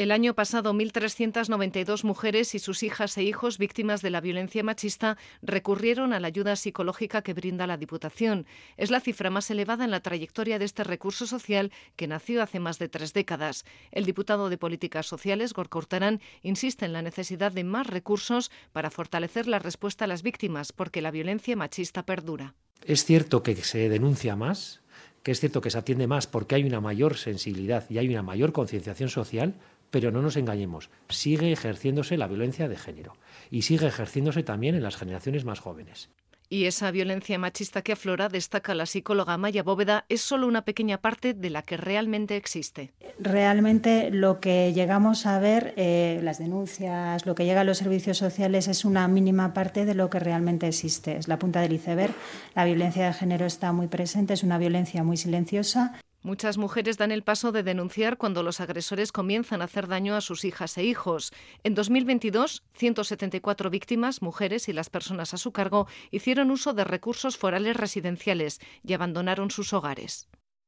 El año pasado, 1.392 mujeres y sus hijas e hijos víctimas de la violencia machista recurrieron a la ayuda psicológica que brinda la Diputación. Es la cifra más elevada en la trayectoria de este recurso social que nació hace más de tres décadas. El diputado de Políticas Sociales, Gorka Hurtarán, insiste en la necesidad de más recursos para fortalecer la respuesta a las víctimas, porque la violencia machista perdura. Es cierto que se denuncia más, que es cierto que se atiende más porque hay una mayor sensibilidad y hay una mayor concienciación social, pero no nos engañemos, sigue ejerciéndose la violencia de género y sigue ejerciéndose también en las generaciones más jóvenes. Y esa violencia machista que aflora, destaca la psicóloga Maya Bóveda, es solo una pequeña parte de la que realmente existe. Realmente lo que llegamos a ver, eh, las denuncias, lo que llega a los servicios sociales es una mínima parte de lo que realmente existe. Es la punta del iceberg. La violencia de género está muy presente, es una violencia muy silenciosa. Muchas mujeres dan el paso de denunciar cuando los agresores comienzan a hacer daño a sus hijas e hijos. En 2022, 174 víctimas, mujeres y las personas a su cargo, hicieron uso de recursos forales residenciales y abandonaron sus hogares.